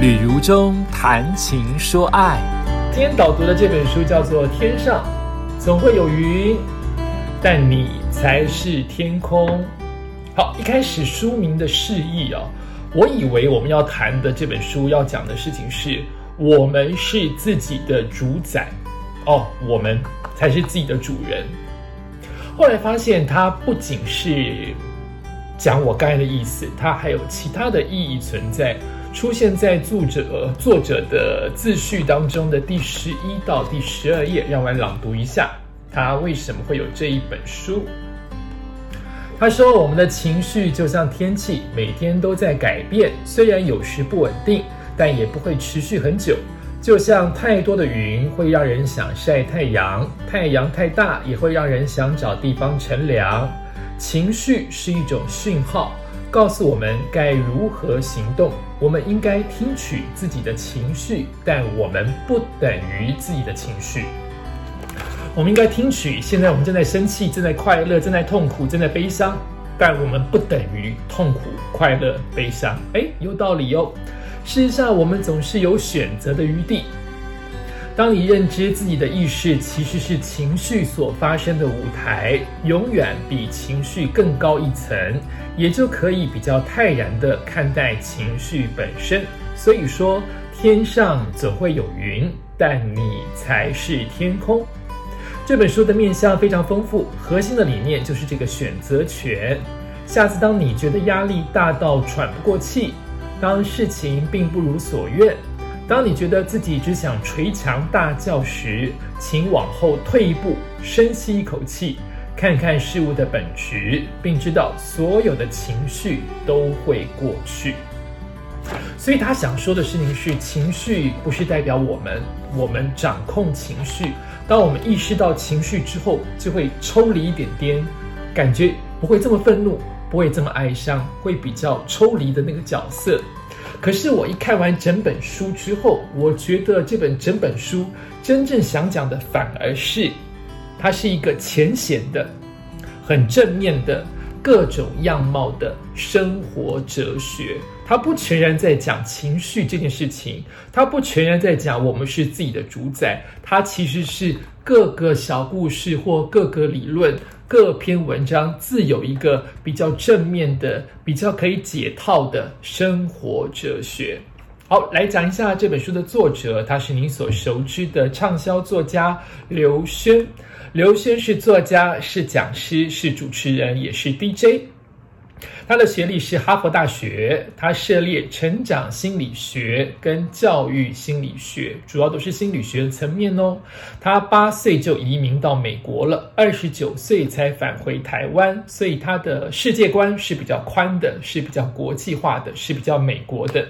旅如中谈情说爱。今天导读的这本书叫做《天上总会有云，但你才是天空》。好，一开始书名的示意啊，我以为我们要谈的这本书要讲的事情是我们是自己的主宰哦，我们才是自己的主人。后来发现，它不仅是讲我刚才的意思，它还有其他的意义存在。出现在作者作者的自序当中的第十一到第十二页，让我来朗读一下，他为什么会有这一本书？他说：“我们的情绪就像天气，每天都在改变，虽然有时不稳定，但也不会持续很久。就像太多的云会让人想晒太阳，太阳太大也会让人想找地方乘凉。情绪是一种讯号。”告诉我们该如何行动。我们应该听取自己的情绪，但我们不等于自己的情绪。我们应该听取，现在我们正在生气，正在快乐，正在痛苦，正在悲伤，但我们不等于痛苦、快乐、悲伤。哎，有道理哦。事实上，我们总是有选择的余地。当你认知自己的意识其实是情绪所发生的舞台，永远比情绪更高一层，也就可以比较泰然地看待情绪本身。所以说，天上总会有云，但你才是天空。这本书的面向非常丰富，核心的理念就是这个选择权。下次当你觉得压力大到喘不过气，当事情并不如所愿。当你觉得自己只想捶墙大叫时，请往后退一步，深吸一口气，看看事物的本质，并知道所有的情绪都会过去。所以他想说的事情是：情绪不是代表我们，我们掌控情绪。当我们意识到情绪之后，就会抽离一点点，感觉不会这么愤怒，不会这么哀伤，会比较抽离的那个角色。可是我一看完整本书之后，我觉得这本整本书真正想讲的反而是，它是一个浅显的、很正面的各种样貌的生活哲学。它不全然在讲情绪这件事情，它不全然在讲我们是自己的主宰，它其实是各个小故事或各个理论。各篇文章自有一个比较正面的、比较可以解套的生活哲学。好，来讲一下这本书的作者，他是您所熟知的畅销作家刘轩。刘轩是作家，是讲师，是主持人，也是 DJ。他的学历是哈佛大学，他涉猎成长心理学跟教育心理学，主要都是心理学层面哦。他八岁就移民到美国了，二十九岁才返回台湾，所以他的世界观是比较宽的，是比较国际化的，是比较美国的。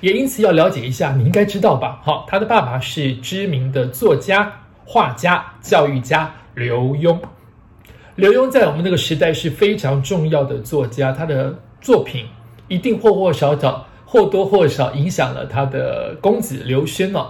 也因此要了解一下，你应该知道吧？好，他的爸爸是知名的作家、画家、教育家刘墉。刘墉在我们那个时代是非常重要的作家，他的作品一定或或少少、或多或少影响了他的公子刘轩哦。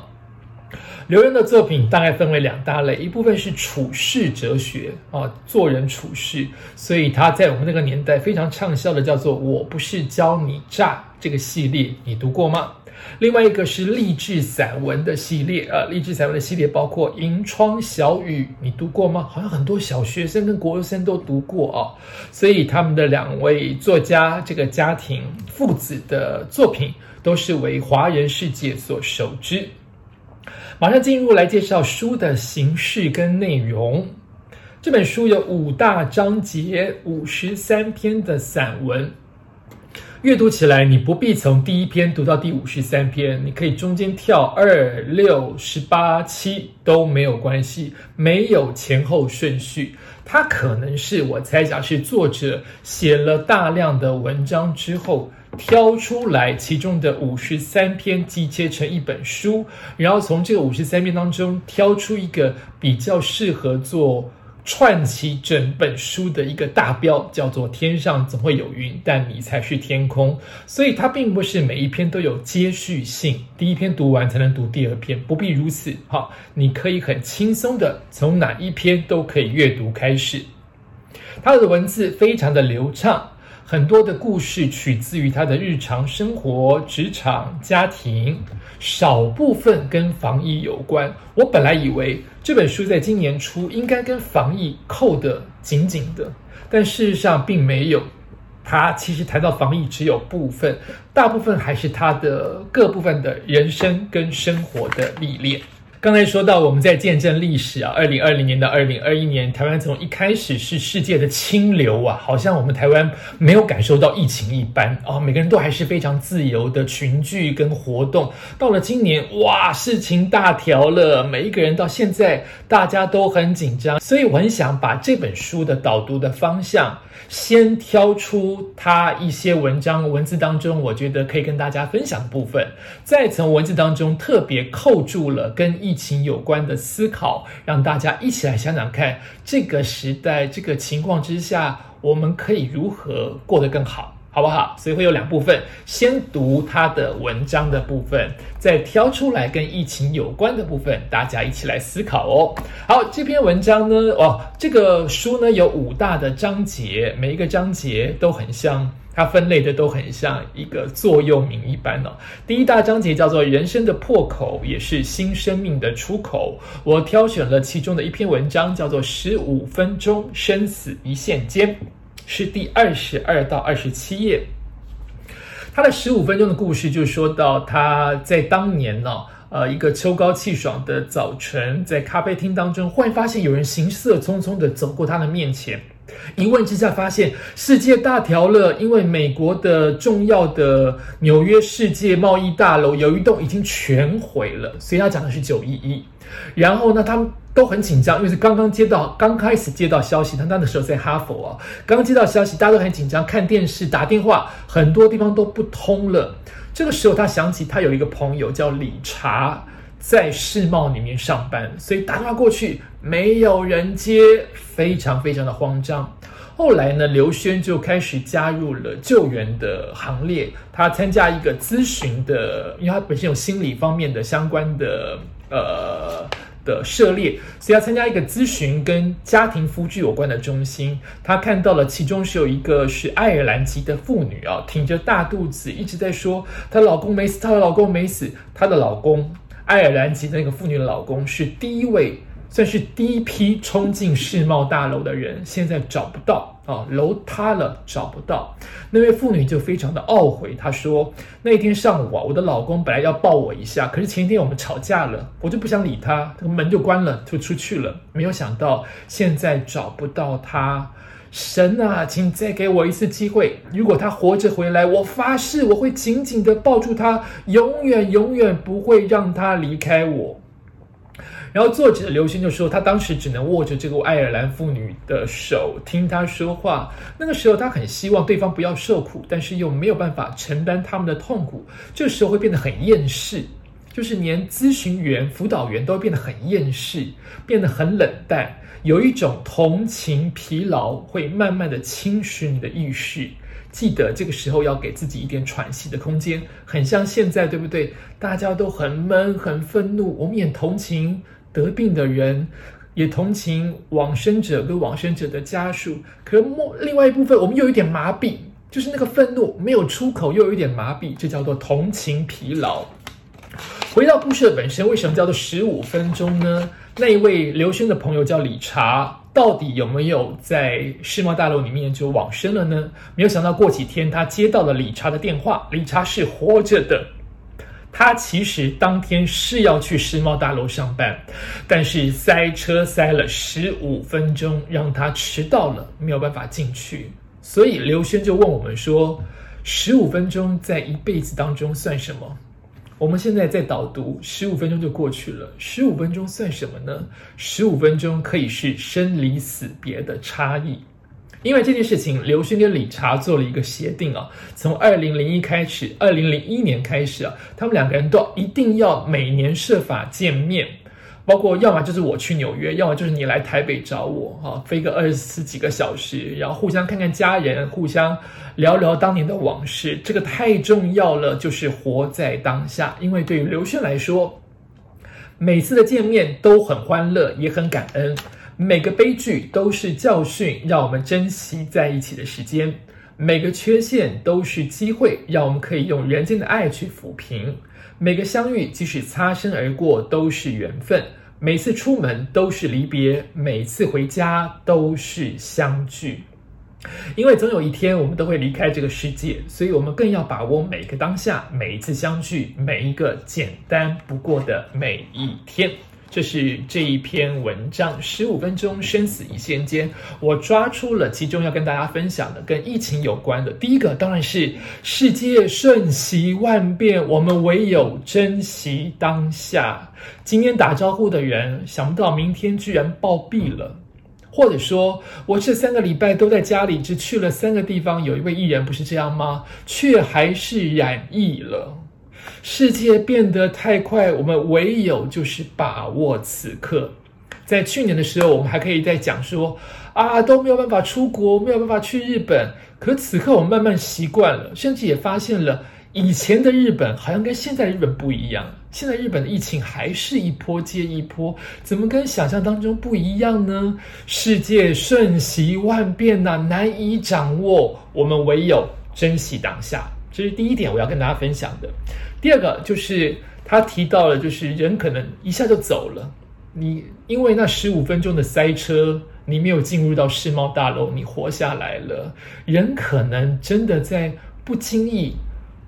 刘墉的作品大概分为两大类，一部分是处世哲学啊，做人处事，所以他在我们那个年代非常畅销的，叫做《我不是教你诈》这个系列，你读过吗？另外一个是励志散文的系列啊，励志散文的系列包括《银窗小雨》，你读过吗？好像很多小学生跟国生都读过哦。所以他们的两位作家，这个家庭父子的作品，都是为华人世界所熟知。马上进入来介绍书的形式跟内容。这本书有五大章节，五十三篇的散文。阅读起来，你不必从第一篇读到第五十三篇，你可以中间跳二六十八七都没有关系，没有前后顺序。它可能是我猜想是作者写了大量的文章之后，挑出来其中的五十三篇集结成一本书，然后从这个五十三篇当中挑出一个比较适合做。串起整本书的一个大标叫做“天上总会有云，但你才是天空”，所以它并不是每一篇都有接续性，第一篇读完才能读第二篇，不必如此。好，你可以很轻松的从哪一篇都可以阅读开始。它的文字非常的流畅，很多的故事取自于他的日常生活、职场、家庭，少部分跟防疫有关。我本来以为这本书在今年初应该跟防疫扣得紧紧的，但事实上并没有。他其实谈到防疫只有部分，大部分还是他的各部分的人生跟生活的历练。刚才说到我们在见证历史啊，二零二零年到二零二一年，台湾从一开始是世界的清流啊，好像我们台湾没有感受到疫情一般啊，每个人都还是非常自由的群聚跟活动。到了今年，哇，事情大条了，每一个人到现在大家都很紧张，所以我很想把这本书的导读的方向。先挑出他一些文章文字当中，我觉得可以跟大家分享的部分，再从文字当中特别扣住了跟疫疫情有关的思考，让大家一起来想想看，这个时代这个情况之下，我们可以如何过得更好。好不好？所以会有两部分，先读他的文章的部分，再挑出来跟疫情有关的部分，大家一起来思考哦。好，这篇文章呢，哦，这个书呢有五大的章节，每一个章节都很像，它分类的都很像一个座右铭一般哦。第一大章节叫做“人生的破口，也是新生命的出口”，我挑选了其中的一篇文章，叫做《十五分钟生死一线间》。是第二十二到二十七页，他的十五分钟的故事就说到他在当年呢，呃，一个秋高气爽的早晨，在咖啡厅当中，忽然发现有人行色匆匆的走过他的面前，一问之下发现世界大条了，因为美国的重要的纽约世界贸易大楼有一栋已经全毁了，所以他讲的是九一一，然后呢，他们。都很紧张，因为是刚刚接到，刚开始接到消息。他那个时候在哈佛啊，刚接到消息，大家都很紧张，看电视、打电话，很多地方都不通了。这个时候，他想起他有一个朋友叫理查，在世贸里面上班，所以打电话过去，没有人接，非常非常的慌张。后来呢，刘轩就开始加入了救援的行列，他参加一个咨询的，因为他本身有心理方面的相关的呃。的涉猎，所以要参加一个咨询跟家庭夫剧有关的中心。她看到了，其中是有一个是爱尔兰籍的妇女啊，挺着大肚子一直在说她老公没死，她的老公没死。她的老公爱尔兰籍的那个妇女的老公是第一位。算是第一批冲进世贸大楼的人，现在找不到啊，楼塌了找不到。那位妇女就非常的懊悔，她说：“那天上午啊，我的老公本来要抱我一下，可是前一天我们吵架了，我就不想理他，这个门就关了，就出去了。没有想到现在找不到他，神啊，请再给我一次机会，如果他活着回来，我发誓我会紧紧的抱住他，永远永远不会让他离开我。”然后作者刘星就说，他当时只能握着这个爱尔兰妇女的手，听她说话。那个时候，他很希望对方不要受苦，但是又没有办法承担他们的痛苦。这时候会变得很厌世，就是连咨询员、辅导员都会变得很厌世，变得很冷淡，有一种同情疲劳会慢慢的侵蚀你的意识。记得这个时候要给自己一点喘息的空间，很像现在，对不对？大家都很闷、很愤怒，我们也同情。得病的人也同情往生者跟往生者的家属，可莫另外一部分我们又有点麻痹，就是那个愤怒没有出口，又有一点麻痹，这叫做同情疲劳。回到故事的本身，为什么叫做十五分钟呢？那一位刘轩的朋友叫理查，到底有没有在世贸大楼里面就往生了呢？没有想到过几天他接到了理查的电话，理查是活着的。他其实当天是要去世贸大楼上班，但是塞车塞了十五分钟，让他迟到了，没有办法进去。所以刘轩就问我们说：“十五分钟在一辈子当中算什么？”我们现在在导读，十五分钟就过去了，十五分钟算什么呢？十五分钟可以是生离死别的差异。因为这件事情，刘勋跟理查做了一个协定啊，从二零零一开始，二零零一年开始啊，他们两个人都一定要每年设法见面，包括要么就是我去纽约，要么就是你来台北找我，啊，飞个二十四几个小时，然后互相看看家人，互相聊聊当年的往事，这个太重要了，就是活在当下。因为对于刘勋来说，每次的见面都很欢乐，也很感恩。每个悲剧都是教训，让我们珍惜在一起的时间。每个缺陷都是机会，让我们可以用人间的爱去抚平。每个相遇，即使擦身而过，都是缘分。每次出门都是离别，每次回家都是相聚。因为总有一天我们都会离开这个世界，所以我们更要把握每个当下，每一次相聚，每一个简单不过的每一天。这是这一篇文章，十五分钟生死一线间，我抓出了其中要跟大家分享的跟疫情有关的。第一个当然是世界瞬息万变，我们唯有珍惜当下。今天打招呼的人，想不到明天居然暴毙了。或者说，我这三个礼拜都在家里，只去了三个地方。有一位艺人不是这样吗？却还是染疫了。世界变得太快，我们唯有就是把握此刻。在去年的时候，我们还可以在讲说啊，都没有办法出国，没有办法去日本。可此刻，我们慢慢习惯了，甚至也发现了。以前的日本好像跟现在日本不一样，现在日本的疫情还是一波接一波，怎么跟想象当中不一样呢？世界瞬息万变呐，难以掌握，我们唯有珍惜当下。这是第一点我要跟大家分享的。第二个就是他提到了，就是人可能一下就走了，你因为那十五分钟的塞车，你没有进入到世贸大楼，你活下来了。人可能真的在不经意。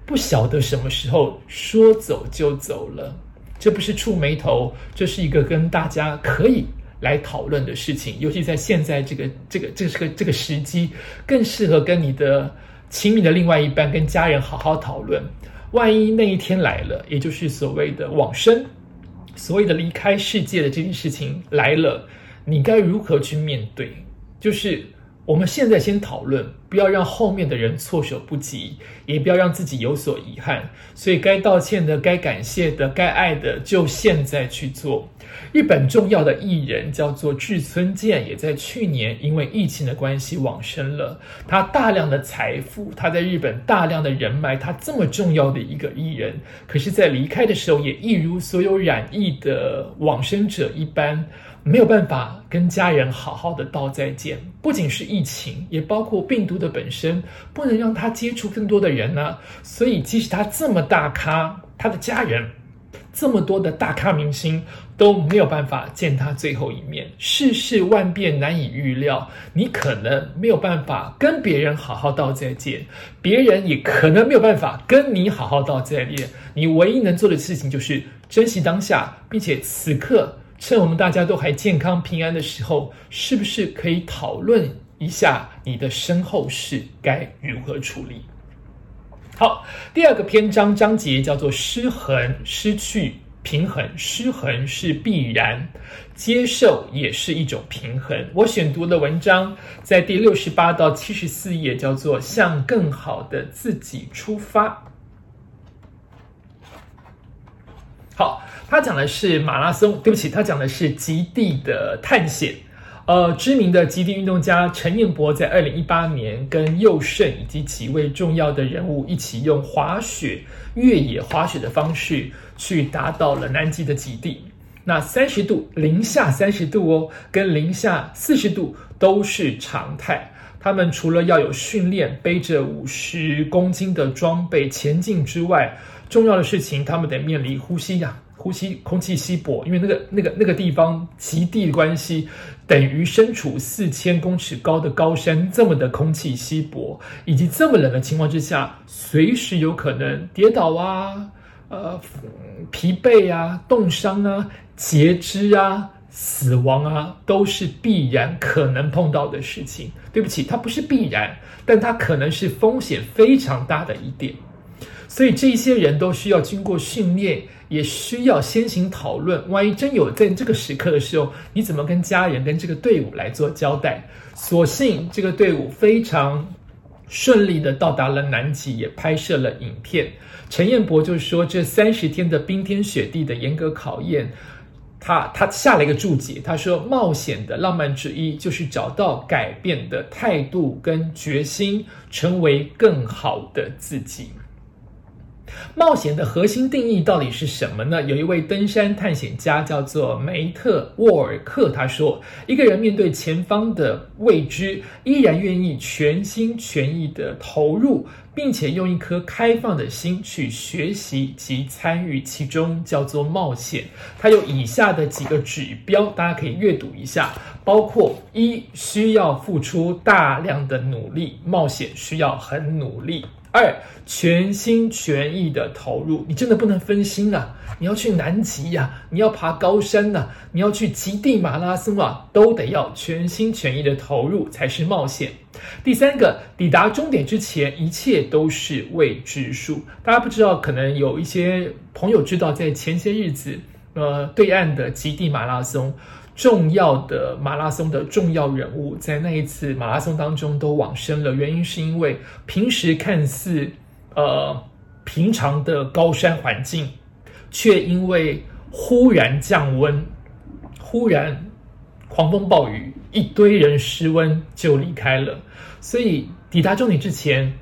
不晓得什么时候说走就走了，这不是触眉头，这是一个跟大家可以来讨论的事情。尤其在现在这个这个这个这个时机，更适合跟你的亲密的另外一半、跟家人好好讨论。万一那一天来了，也就是所谓的往生，所谓的离开世界的这件事情来了，你该如何去面对？就是。我们现在先讨论，不要让后面的人措手不及，也不要让自己有所遗憾。所以该道歉的、该感谢的、该爱的，就现在去做。日本重要的艺人叫做志村健，也在去年因为疫情的关系往生了。他大量的财富，他在日本大量的人脉，他这么重要的一个艺人，可是，在离开的时候，也一如所有染疫的往生者一般。没有办法跟家人好好的道再见，不仅是疫情，也包括病毒的本身，不能让他接触更多的人呢。所以，即使他这么大咖，他的家人这么多的大咖明星都没有办法见他最后一面。世事万变，难以预料，你可能没有办法跟别人好好道再见，别人也可能没有办法跟你好好道再见。你唯一能做的事情就是珍惜当下，并且此刻。趁我们大家都还健康平安的时候，是不是可以讨论一下你的身后事该如何处理？好，第二个篇章章节叫做“失衡”，失去平衡，失衡是必然，接受也是一种平衡。我选读的文章在第六十八到七十四页，叫做“向更好的自己出发”。好。他讲的是马拉松，对不起，他讲的是极地的探险。呃，知名的极地运动家陈彦博在二零一八年跟佑胜以及几位重要的人物一起用滑雪、越野滑雪的方式去达到了南极的极地。那三十度、零下三十度哦，跟零下四十度都是常态。他们除了要有训练，背着五十公斤的装备前进之外，重要的事情，他们得面临呼吸呀。呼吸空气稀薄，因为那个那个那个地方极地的关系，等于身处四千公尺高的高山，这么的空气稀薄，以及这么冷的情况之下，随时有可能跌倒啊，呃，疲惫啊，冻伤啊，截肢啊，死亡啊，都是必然可能碰到的事情。对不起，它不是必然，但它可能是风险非常大的一点。所以这些人都需要经过训练，也需要先行讨论。万一真有在这个时刻的时候，你怎么跟家人、跟这个队伍来做交代？所幸这个队伍非常顺利的到达了南极，也拍摄了影片。陈彦博就说，这三十天的冰天雪地的严格考验，他他下了一个注解，他说：冒险的浪漫之一就是找到改变的态度跟决心，成为更好的自己。冒险的核心定义到底是什么呢？有一位登山探险家叫做梅特沃尔克，他说：“一个人面对前方的未知，依然愿意全心全意的投入，并且用一颗开放的心去学习及参与其中，叫做冒险。”他有以下的几个指标，大家可以阅读一下，包括一需要付出大量的努力，冒险需要很努力。二，全心全意的投入，你真的不能分心啊！你要去南极呀，你要爬高山呐，你要去极地马拉松啊，都得要全心全意的投入才是冒险。第三个，抵达终点之前，一切都是未知数。大家不知道，可能有一些朋友知道，在前些日子，呃，对岸的极地马拉松。重要的马拉松的重要人物，在那一次马拉松当中都往生了。原因是因为平时看似呃平常的高山环境，却因为忽然降温，忽然狂风暴雨，一堆人失温就离开了。所以抵达终点之前，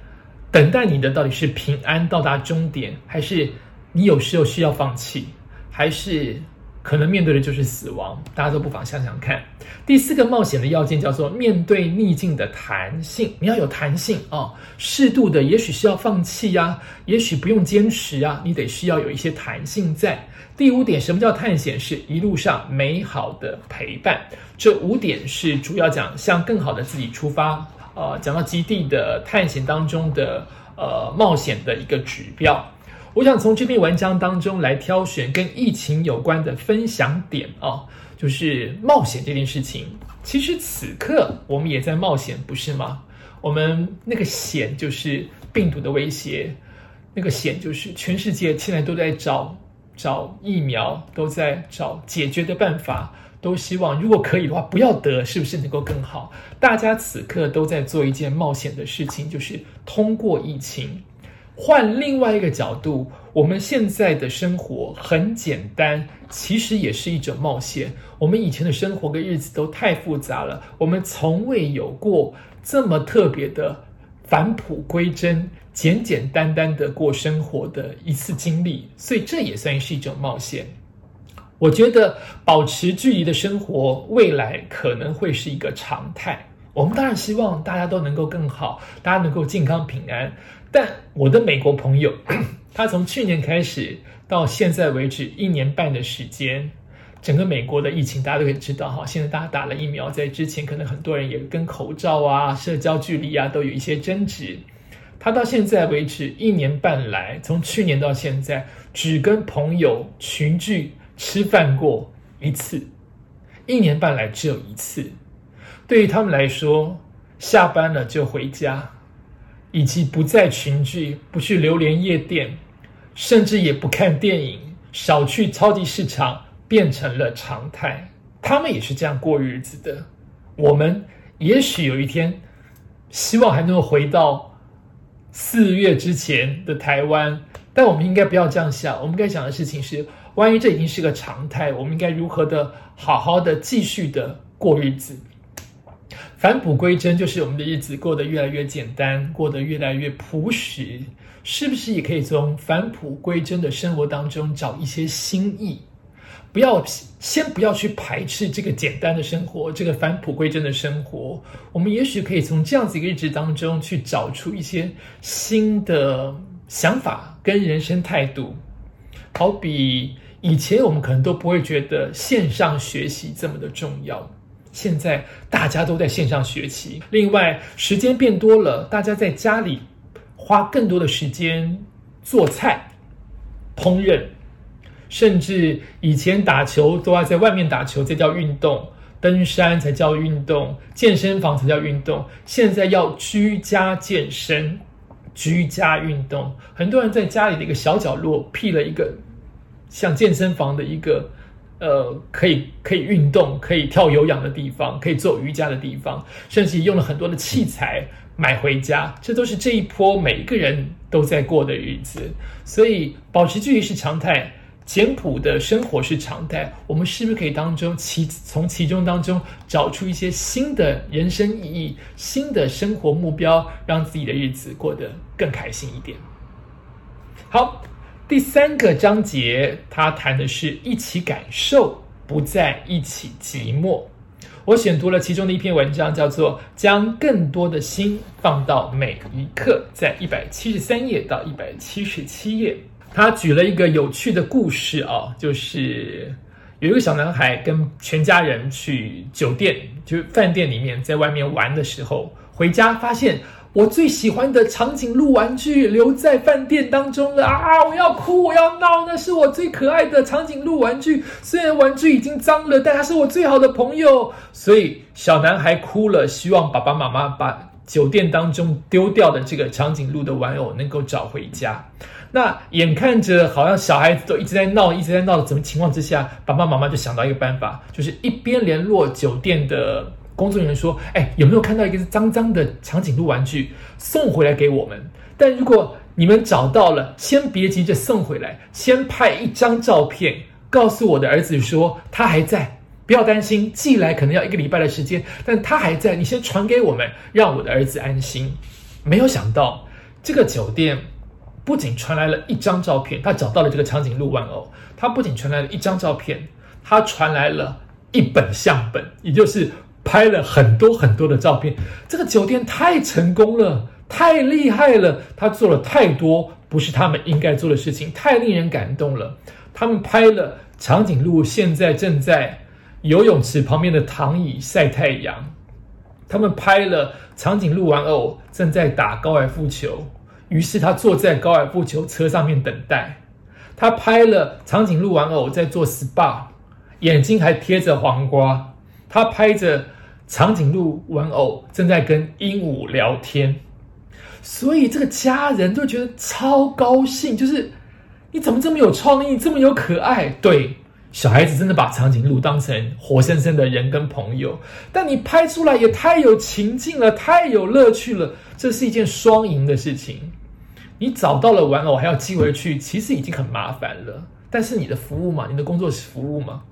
等待你的到底是平安到达终点，还是你有时候需要放弃，还是？可能面对的就是死亡，大家都不妨想想看。第四个冒险的要件叫做面对逆境的弹性，你要有弹性啊，适度的，也许需要放弃呀，也许不用坚持啊，你得需要有一些弹性在。第五点，什么叫探险？是一路上美好的陪伴。这五点是主要讲向更好的自己出发。呃，讲到基地的探险当中的呃冒险的一个指标。我想从这篇文章当中来挑选跟疫情有关的分享点啊，就是冒险这件事情。其实此刻我们也在冒险，不是吗？我们那个险就是病毒的威胁，那个险就是全世界现在都在找找疫苗，都在找解决的办法，都希望如果可以的话不要得，是不是能够更好？大家此刻都在做一件冒险的事情，就是通过疫情。换另外一个角度，我们现在的生活很简单，其实也是一种冒险。我们以前的生活跟日子都太复杂了，我们从未有过这么特别的返璞归真、简简单单的过生活的一次经历，所以这也算是一种冒险。我觉得保持距离的生活，未来可能会是一个常态。我们当然希望大家都能够更好，大家能够健康平安。但我的美国朋友，他从去年开始到现在为止一年半的时间，整个美国的疫情大家都可以知道哈。现在大家打了疫苗，在之前可能很多人也跟口罩啊、社交距离啊都有一些争执。他到现在为止一年半来，从去年到现在，只跟朋友群聚吃饭过一次，一年半来只有一次。对于他们来说，下班了就回家。以及不再群聚，不去流连夜店，甚至也不看电影，少去超级市场，变成了常态。他们也是这样过日子的。我们也许有一天，希望还能回到四月之前的台湾，但我们应该不要这样想。我们该想的事情是：万一这已经是个常态，我们应该如何的好好的继续的过日子？返璞归真，就是我们的日子过得越来越简单，过得越来越朴实，是不是也可以从返璞归真的生活当中找一些新意？不要先不要去排斥这个简单的生活，这个返璞归真的生活，我们也许可以从这样子一个日子当中去找出一些新的想法跟人生态度。好比以前我们可能都不会觉得线上学习这么的重要。现在大家都在线上学习，另外时间变多了，大家在家里花更多的时间做菜、烹饪，甚至以前打球都要在外面打球这叫运动，登山才叫运动，健身房才叫运动。现在要居家健身、居家运动，很多人在家里的一个小角落辟了一个像健身房的一个。呃，可以可以运动，可以跳有氧的地方，可以做瑜伽的地方，甚至用了很多的器材买回家，这都是这一波每一个人都在过的日子。所以，保持距离是常态，简朴的生活是常态。我们是不是可以当中其从其中当中找出一些新的人生意义、新的生活目标，让自己的日子过得更开心一点？好。第三个章节，它谈的是一起感受，不再一起寂寞。我选读了其中的一篇文章，叫做《将更多的心放到每一刻》，在一百七十三页到一百七十七页。他举了一个有趣的故事啊，就是有一个小男孩跟全家人去酒店，就是饭店里面，在外面玩的时候，回家发现。我最喜欢的长颈鹿玩具留在饭店当中了啊！我要哭，我要闹，那是我最可爱的长颈鹿玩具。虽然玩具已经脏了，但它是我最好的朋友。所以小男孩哭了，希望爸爸妈妈把酒店当中丢掉的这个长颈鹿的玩偶能够找回家。那眼看着好像小孩子都一直在闹，一直在闹的怎么情况之下，爸爸妈妈就想到一个办法，就是一边联络酒店的。工作人员说：“哎，有没有看到一个脏脏的长颈鹿玩具送回来给我们？但如果你们找到了，先别急着送回来，先拍一张照片，告诉我的儿子说他还在，不要担心，寄来可能要一个礼拜的时间，但他还在，你先传给我们，让我的儿子安心。”没有想到，这个酒店不仅传来了一张照片，他找到了这个长颈鹿玩偶，他不仅传来了一张照片，他传来了一本相本，也就是。拍了很多很多的照片，这个酒店太成功了，太厉害了，他做了太多不是他们应该做的事情，太令人感动了。他们拍了长颈鹿现在正在游泳池旁边的躺椅晒太阳，他们拍了长颈鹿玩偶正在打高尔夫球，于是他坐在高尔夫球车上面等待。他拍了长颈鹿玩偶在做 SPA，眼睛还贴着黄瓜。他拍着长颈鹿玩偶正在跟鹦鹉聊天，所以这个家人都觉得超高兴。就是你怎么这么有创意，这么有可爱？对，小孩子真的把长颈鹿当成活生生的人跟朋友。但你拍出来也太有情境了，太有乐趣了。这是一件双赢的事情。你找到了玩偶还要寄回去，其实已经很麻烦了。但是你的服务嘛，你的工作是服务嘛。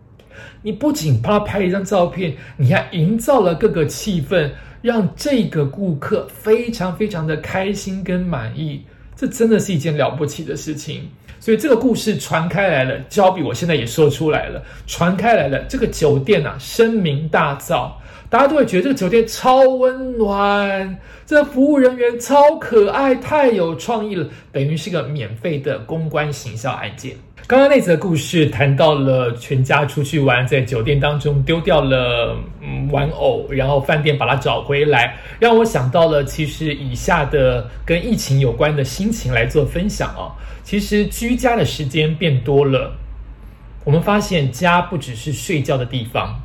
你不仅帮他拍一张照片，你还营造了各个气氛，让这个顾客非常非常的开心跟满意。这真的是一件了不起的事情。所以这个故事传开来了，交比我现在也说出来了，传开来了。这个酒店呐，声名大噪，大家都会觉得这个酒店超温暖，这服务人员超可爱，太有创意了，等于是个免费的公关行销案件。刚刚那则故事谈到了全家出去玩，在酒店当中丢掉了嗯玩偶，然后饭店把它找回来，让我想到了其实以下的跟疫情有关的心情来做分享啊。其实居家的时间变多了，我们发现家不只是睡觉的地方。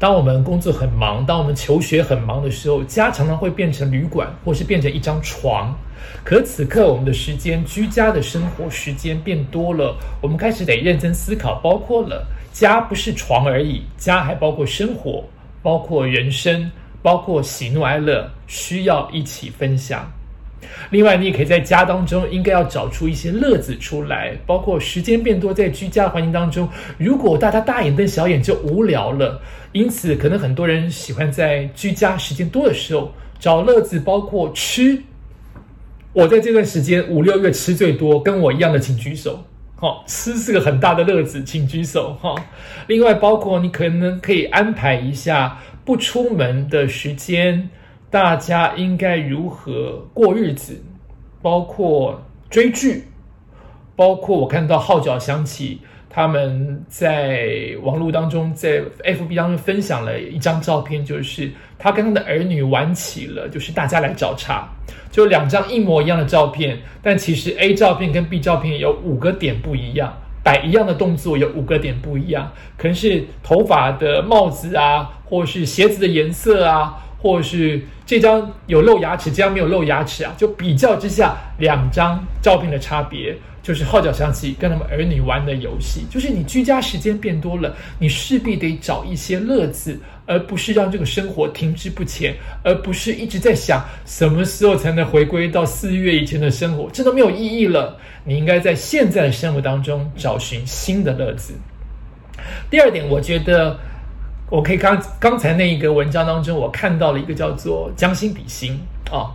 当我们工作很忙，当我们求学很忙的时候，家常常会变成旅馆，或是变成一张床。可此刻，我们的时间，居家的生活时间变多了，我们开始得认真思考，包括了家不是床而已，家还包括生活，包括人生，包括喜怒哀乐，需要一起分享。另外，你也可以在家当中，应该要找出一些乐子出来，包括时间变多，在居家环境当中，如果大家大眼瞪小眼就无聊了。因此，可能很多人喜欢在居家时间多的时候找乐子，包括吃。我在这段时间五六月吃最多，跟我一样的请举手。好，吃是个很大的乐子，请举手。哈，另外包括你可能可以安排一下不出门的时间。大家应该如何过日子？包括追剧，包括我看到号角响起，他们在网络当中，在 FB 当中分享了一张照片，就是他跟他的儿女玩起了，就是大家来找茬，就两张一模一样的照片，但其实 A 照片跟 B 照片有五个点不一样，摆一样的动作有五个点不一样，可能是头发的帽子啊，或是鞋子的颜色啊。或是这张有露牙齿，这张没有露牙齿啊，就比较之下两张照片的差别，就是号角响起跟他们儿女玩的游戏，就是你居家时间变多了，你势必得找一些乐子，而不是让这个生活停滞不前，而不是一直在想什么时候才能回归到四月以前的生活，这都没有意义了。你应该在现在的生活当中找寻新的乐子。第二点，我觉得。我可以刚刚才那一个文章当中，我看到了一个叫做将心比心啊，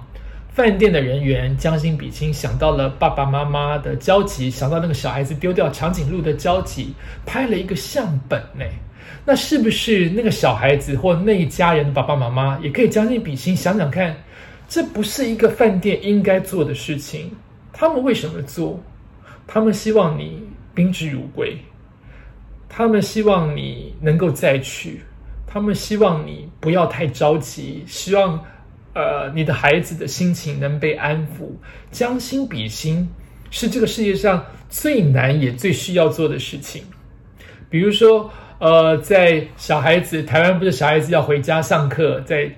饭店的人员将心比心，想到了爸爸妈妈的交集，想到那个小孩子丢掉长颈鹿的交集，拍了一个相本呢。那是不是那个小孩子或那一家人的爸爸妈妈也可以将心比心，想想看，这不是一个饭店应该做的事情？他们为什么做？他们希望你宾至如归，他们希望你能够再去，他们希望你不要太着急，希望呃你的孩子的心情能被安抚。将心比心是这个世界上最难也最需要做的事情。比如说，呃，在小孩子台湾不是小孩子要回家上课，在。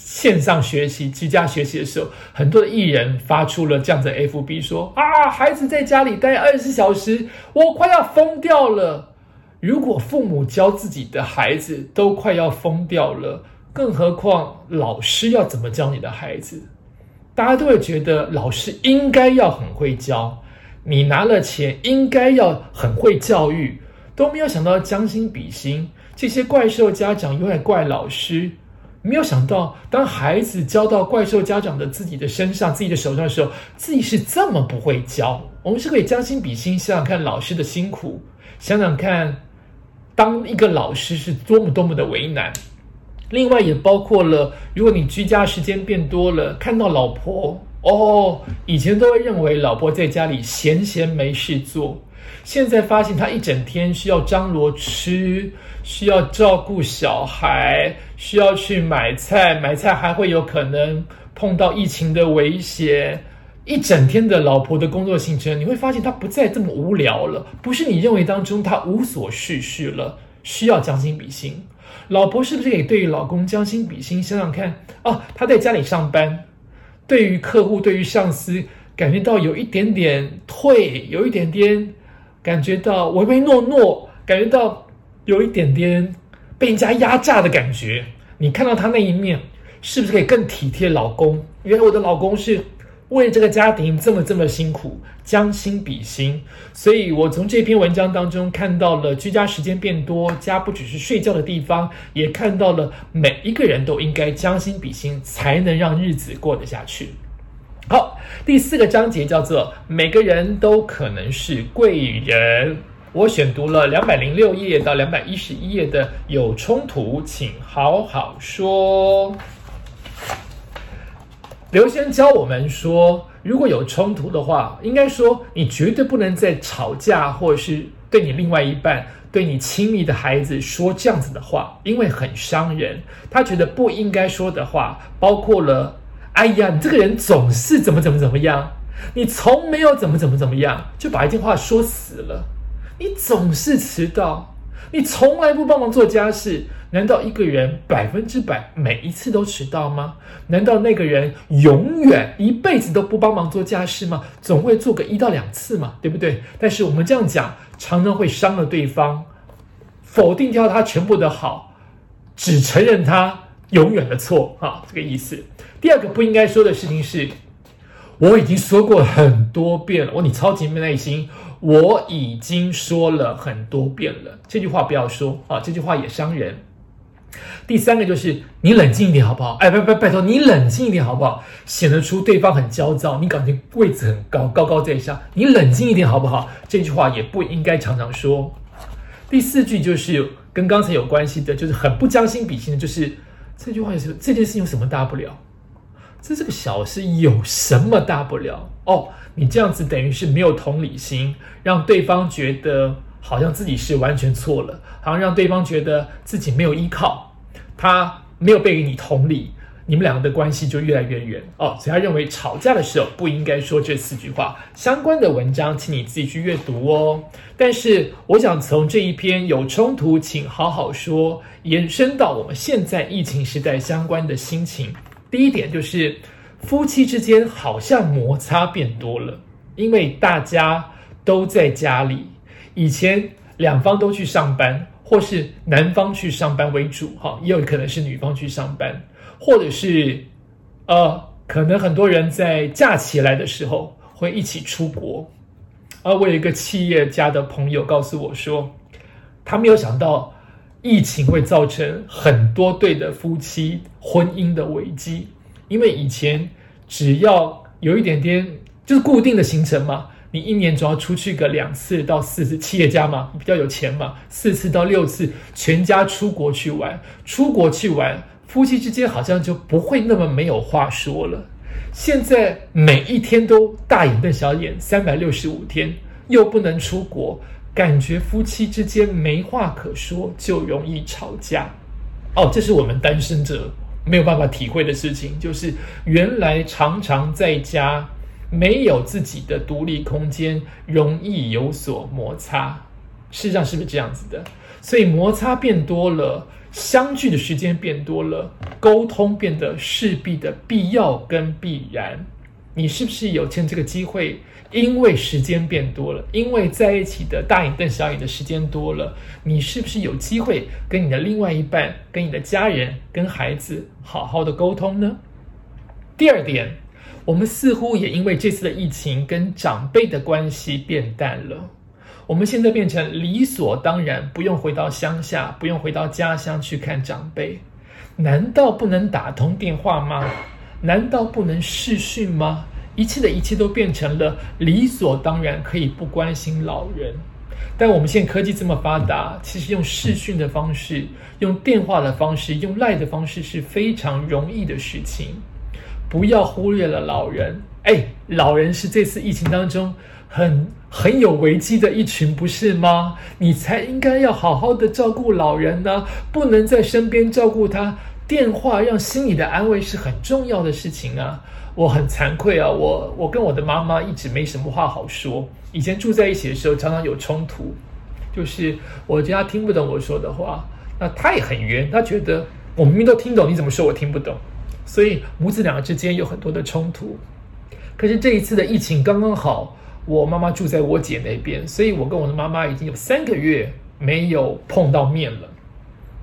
线上学习、居家学习的时候，很多的艺人发出了这样的 FB 说：“啊，孩子在家里待二十四小时，我快要疯掉了。”如果父母教自己的孩子都快要疯掉了，更何况老师要怎么教你的孩子？大家都会觉得老师应该要很会教，你拿了钱应该要很会教育，都没有想到将心比心，这些怪兽家长永远怪老师。没有想到，当孩子交到怪兽家长的自己的身上、自己的手上的时候，自己是这么不会教。我们是可以将心比心，想想看老师的辛苦，想想看当一个老师是多么多么的为难。另外，也包括了，如果你居家时间变多了，看到老婆哦，以前都会认为老婆在家里闲闲没事做。现在发现她一整天需要张罗吃，需要照顾小孩，需要去买菜，买菜还会有可能碰到疫情的威胁。一整天的老婆的工作行程，你会发现她不再这么无聊了，不是你认为当中她无所事事了，需要将心比心。老婆是不是也对于老公将心比心？想想看哦，他在家里上班，对于客户，对于上司，感觉到有一点点退，有一点点。感觉到唯唯诺诺，感觉到有一点点被人家压榨的感觉。你看到他那一面，是不是可以更体贴老公？原来我的老公是为这个家庭这么这么辛苦，将心比心。所以我从这篇文章当中看到了居家时间变多，家不只是睡觉的地方，也看到了每一个人都应该将心比心，才能让日子过得下去。好，第四个章节叫做“每个人都可能是贵人”。我选读了两百零六页到两百一十一页的有冲突，请好好说。刘先生教我们说，如果有冲突的话，应该说你绝对不能在吵架，或者是对你另外一半、对你亲密的孩子说这样子的话，因为很伤人。他觉得不应该说的话，包括了。哎呀，你这个人总是怎么怎么怎么样，你从没有怎么怎么怎么样，就把一句话说死了。你总是迟到，你从来不帮忙做家事，难道一个人百分之百每一次都迟到吗？难道那个人永远一辈子都不帮忙做家事吗？总会做个一到两次嘛，对不对？但是我们这样讲，常常会伤了对方，否定掉他全部的好，只承认他永远的错啊，这个意思。第二个不应该说的事情是，我已经说过很多遍了。我你超级没耐心，我已经说了很多遍了。这句话不要说啊，这句话也伤人。第三个就是你冷静一点好不好？哎，拜拜拜托你冷静一点好不好？显得出对方很焦躁，你感觉位置很高，高高在上，你冷静一点好不好？这句话也不应该常常说。第四句就是跟刚才有关系的，就是很不将心比心的，就是这句话是这件事有什么大不了？这是个小事，有什么大不了？哦，你这样子等于是没有同理心，让对方觉得好像自己是完全错了，好像让对方觉得自己没有依靠，他没有被你同理，你们两个的关系就越来越远哦。所以他认为吵架的时候不应该说这四句话。相关的文章，请你自己去阅读哦。但是我想从这一篇有冲突，请好好说，延伸到我们现在疫情时代相关的心情。第一点就是，夫妻之间好像摩擦变多了，因为大家都在家里。以前两方都去上班，或是男方去上班为主，哈，也有可能是女方去上班，或者是，呃，可能很多人在假期来的时候会一起出国。而我有一个企业家的朋友告诉我说，他没有想到。疫情会造成很多对的夫妻婚姻的危机，因为以前只要有一点点就是固定的行程嘛，你一年总要出去个两次到四次，企业家嘛比较有钱嘛，四次到六次全家出国去玩，出国去玩，夫妻之间好像就不会那么没有话说了。现在每一天都大眼瞪小眼，三百六十五天又不能出国，感觉夫妻之间没话可说，就容易吵架。哦，这是我们单身者没有办法体会的事情，就是原来常常在家没有自己的独立空间，容易有所摩擦。事实上是不是这样子的？所以摩擦变多了。相聚的时间变多了，沟通变得势必的必要跟必然。你是不是有趁这个机会？因为时间变多了，因为在一起的大眼瞪小眼的时间多了，你是不是有机会跟你的另外一半、跟你的家人、跟孩子好好的沟通呢？第二点，我们似乎也因为这次的疫情，跟长辈的关系变淡了。我们现在变成理所当然，不用回到乡下，不用回到家乡去看长辈，难道不能打通电话吗？难道不能视讯吗？一切的一切都变成了理所当然，可以不关心老人。但我们现在科技这么发达，其实用视讯的方式、用电话的方式、用赖的方式是非常容易的事情。不要忽略了老人，哎，老人是这次疫情当中。很很有危机的一群，不是吗？你才应该要好好的照顾老人呢，不能在身边照顾他。电话让心理的安慰是很重要的事情啊。我很惭愧啊，我我跟我的妈妈一直没什么话好说。以前住在一起的时候，常常有冲突，就是我觉得她听不懂我说的话，那她也很冤，她觉得我明明都听懂，你怎么说我听不懂？所以母子两个之间有很多的冲突。可是这一次的疫情刚刚好。我妈妈住在我姐那边，所以我跟我的妈妈已经有三个月没有碰到面了。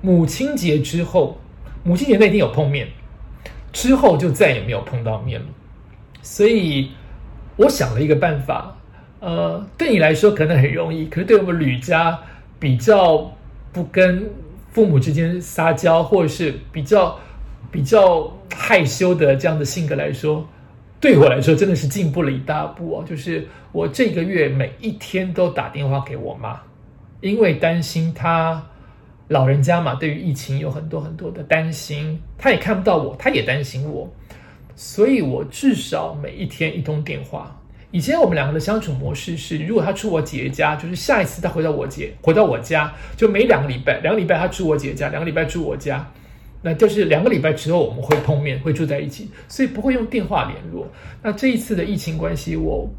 母亲节之后，母亲节那天有碰面，之后就再也没有碰到面了。所以我想了一个办法，呃，对你来说可能很容易，可是对我们吕家比较不跟父母之间撒娇，或者是比较比较害羞的这样的性格来说。对我来说真的是进步了一大步哦！就是我这个月每一天都打电话给我妈，因为担心她老人家嘛，对于疫情有很多很多的担心，他也看不到我，他也担心我，所以我至少每一天一通电话。以前我们两个的相处模式是，如果他住我姐姐家，就是下一次他回到我姐回到我家，就每两个礼拜，两个礼拜他住我姐姐家，两个礼拜住我家。那就是两个礼拜之后我们会碰面，会住在一起，所以不会用电话联络。那这一次的疫情关系，我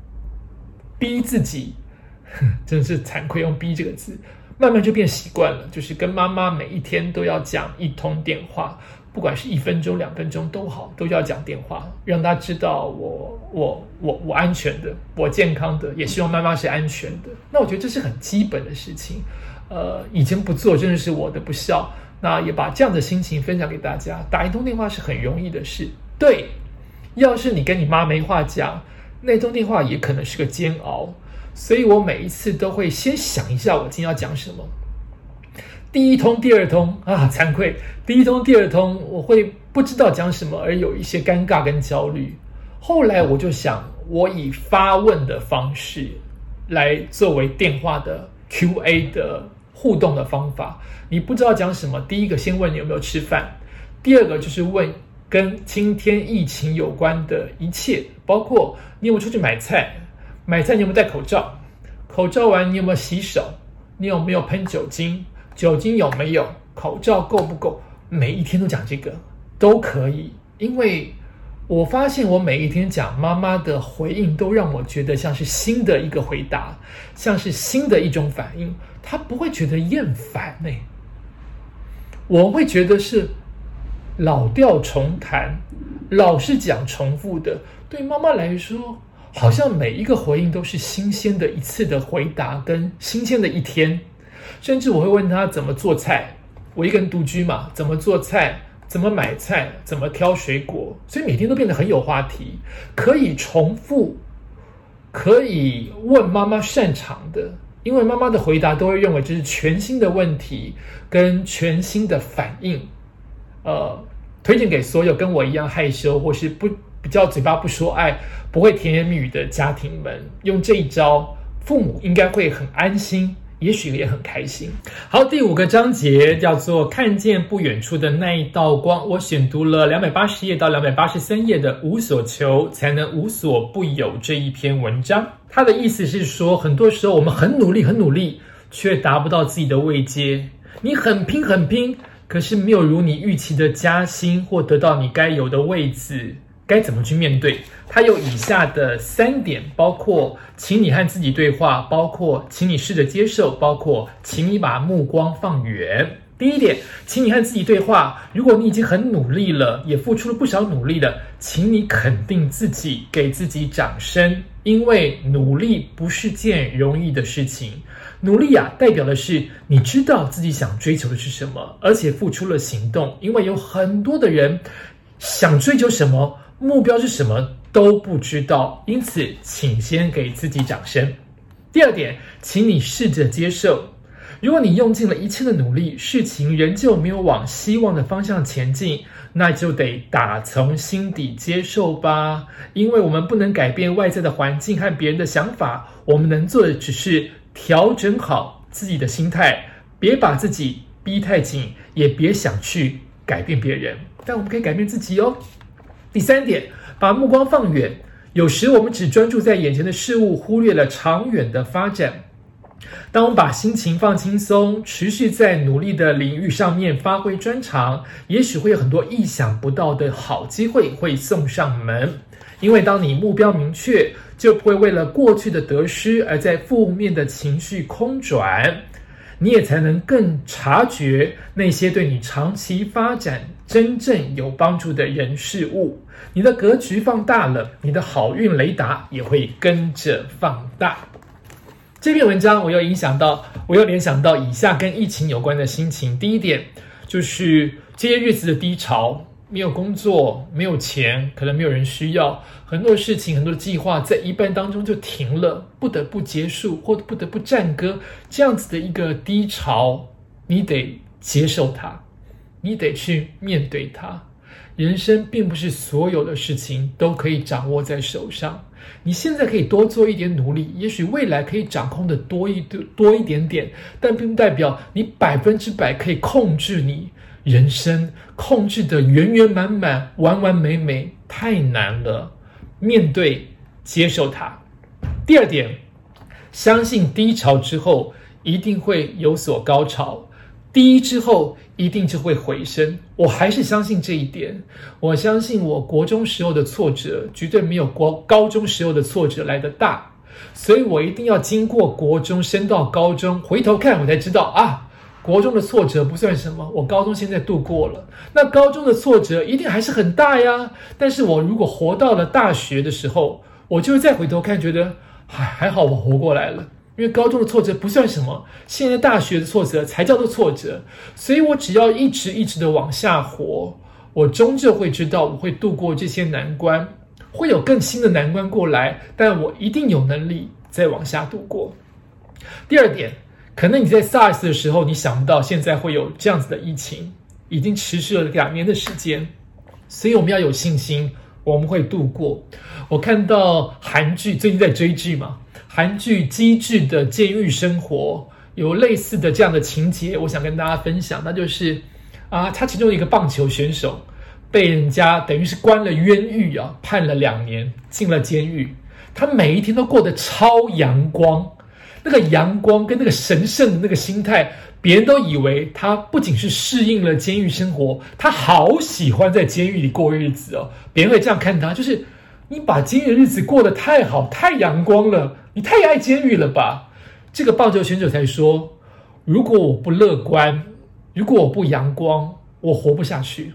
逼自己，真是惭愧，用“逼”这个字，慢慢就变习惯了，就是跟妈妈每一天都要讲一通电话，不管是一分钟、两分钟都好，都要讲电话，让她知道我、我、我、我安全的，我健康的，也希望妈妈是安全的。那我觉得这是很基本的事情，呃，以前不做真的是我的不孝。那也把这样的心情分享给大家。打一通电话是很容易的事，对。要是你跟你妈没话讲，那通电话也可能是个煎熬。所以我每一次都会先想一下我今天要讲什么。第一通、第二通啊，惭愧，第一通、第二通我会不知道讲什么，而有一些尴尬跟焦虑。后来我就想，我以发问的方式来作为电话的 Q&A 的。互动的方法，你不知道讲什么。第一个先问你有没有吃饭，第二个就是问跟今天疫情有关的一切，包括你有没有出去买菜，买菜你有没有戴口罩，口罩完你有没有洗手，你有没有喷酒精，酒精有没有，口罩够不够，每一天都讲这个都可以，因为。我发现我每一天讲妈妈的回应，都让我觉得像是新的一个回答，像是新的一种反应。他不会觉得厌烦呢，我会觉得是老调重弹，老是讲重复的。对妈妈来说，好像每一个回应都是新鲜的一次的回答，跟新鲜的一天。甚至我会问他怎么做菜，我一个人独居嘛，怎么做菜？怎么买菜？怎么挑水果？所以每天都变得很有话题，可以重复，可以问妈妈擅长的，因为妈妈的回答都会认为这是全新的问题跟全新的反应。呃，推荐给所有跟我一样害羞或是不比较嘴巴不说爱、不会甜言蜜语的家庭们，用这一招，父母应该会很安心。也许也很开心。好，第五个章节叫做“看见不远处的那一道光”。我选读了两百八十页到两百八十三页的“无所求才能无所不有”这一篇文章。它的意思是说，很多时候我们很努力、很努力，却达不到自己的位阶。你很拼、很拼，可是没有如你预期的加薪或得到你该有的位置。该怎么去面对？它有以下的三点，包括请你和自己对话，包括请你试着接受，包括请你把目光放远。第一点，请你和自己对话。如果你已经很努力了，也付出了不少努力了，请你肯定自己，给自己掌声，因为努力不是件容易的事情。努力啊，代表的是你知道自己想追求的是什么，而且付出了行动。因为有很多的人想追求什么。目标是什么都不知道，因此，请先给自己掌声。第二点，请你试着接受，如果你用尽了一切的努力，事情仍旧没有往希望的方向前进，那就得打从心底接受吧。因为我们不能改变外在的环境和别人的想法，我们能做的只是调整好自己的心态，别把自己逼太紧，也别想去改变别人，但我们可以改变自己哦。第三点，把目光放远。有时我们只专注在眼前的事物，忽略了长远的发展。当我们把心情放轻松，持续在努力的领域上面发挥专长，也许会有很多意想不到的好机会会送上门。因为当你目标明确，就不会为了过去的得失而在负面的情绪空转。你也才能更察觉那些对你长期发展真正有帮助的人事物，你的格局放大了，你的好运雷达也会跟着放大。这篇文章我又影响到，我又联想到以下跟疫情有关的心情。第一点就是这些日子的低潮。没有工作，没有钱，可能没有人需要，很多事情，很多计划在一半当中就停了，不得不结束，或不得不暂搁，这样子的一个低潮，你得接受它，你得去面对它。人生并不是所有的事情都可以掌握在手上，你现在可以多做一点努力，也许未来可以掌控的多一多一点点，但并不代表你百分之百可以控制你。人生控制的圆圆满满、完完美美，太难了。面对、接受它。第二点，相信低潮之后一定会有所高潮，低之后一定就会回升。我还是相信这一点。我相信我国中时候的挫折绝对没有国高中时候的挫折来的大，所以我一定要经过国中升到高中，回头看我才知道啊。国中的挫折不算什么，我高中现在度过了，那高中的挫折一定还是很大呀。但是我如果活到了大学的时候，我就会再回头看，觉得还还好，我活过来了。因为高中的挫折不算什么，现在大学的挫折才叫做挫折。所以我只要一直一直的往下活，我终究会知道我会度过这些难关，会有更新的难关过来，但我一定有能力再往下度过。第二点。可能你在 SARS 的时候，你想不到现在会有这样子的疫情，已经持续了两年的时间，所以我们要有信心，我们会度过。我看到韩剧，最近在追剧嘛，韩剧《机智的监狱生活》有类似的这样的情节，我想跟大家分享，那就是啊，他其中一个棒球选手被人家等于是关了冤狱啊，判了两年，进了监狱，他每一天都过得超阳光。那个阳光跟那个神圣的那个心态，别人都以为他不仅是适应了监狱生活，他好喜欢在监狱里过日子哦。别人会这样看他，就是你把监狱的日子过得太好、太阳光了，你太爱监狱了吧？这个棒球选手才说：如果我不乐观，如果我不阳光，我活不下去。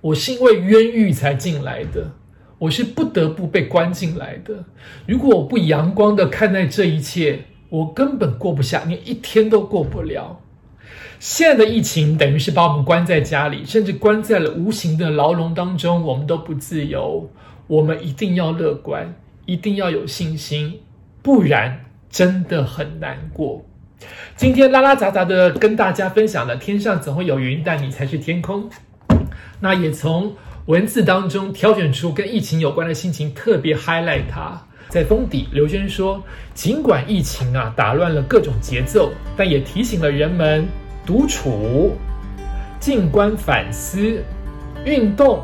我是因为冤狱才进来的。我是不得不被关进来的。如果我不阳光的看待这一切，我根本过不下，连一天都过不了。现在的疫情等于是把我们关在家里，甚至关在了无形的牢笼当中，我们都不自由。我们一定要乐观，一定要有信心，不然真的很难过。今天拉拉杂杂的跟大家分享了“天上总会有云，但你才是天空”。那也从。文字当中挑选出跟疫情有关的心情，特别 highlight 它。在封底，刘轩说：“尽管疫情啊打乱了各种节奏，但也提醒了人们独处、静观反思、运动、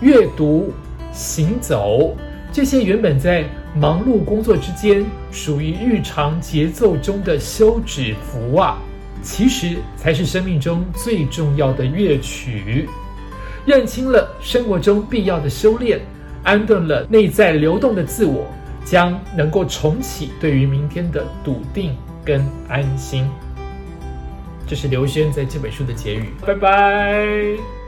阅读、行走这些原本在忙碌工作之间属于日常节奏中的休止符啊，其实才是生命中最重要的乐曲。认清了生活中必要的修炼，安顿了内在流动的自我。”将能够重启对于明天的笃定跟安心。这是刘轩在这本书的结语。拜拜。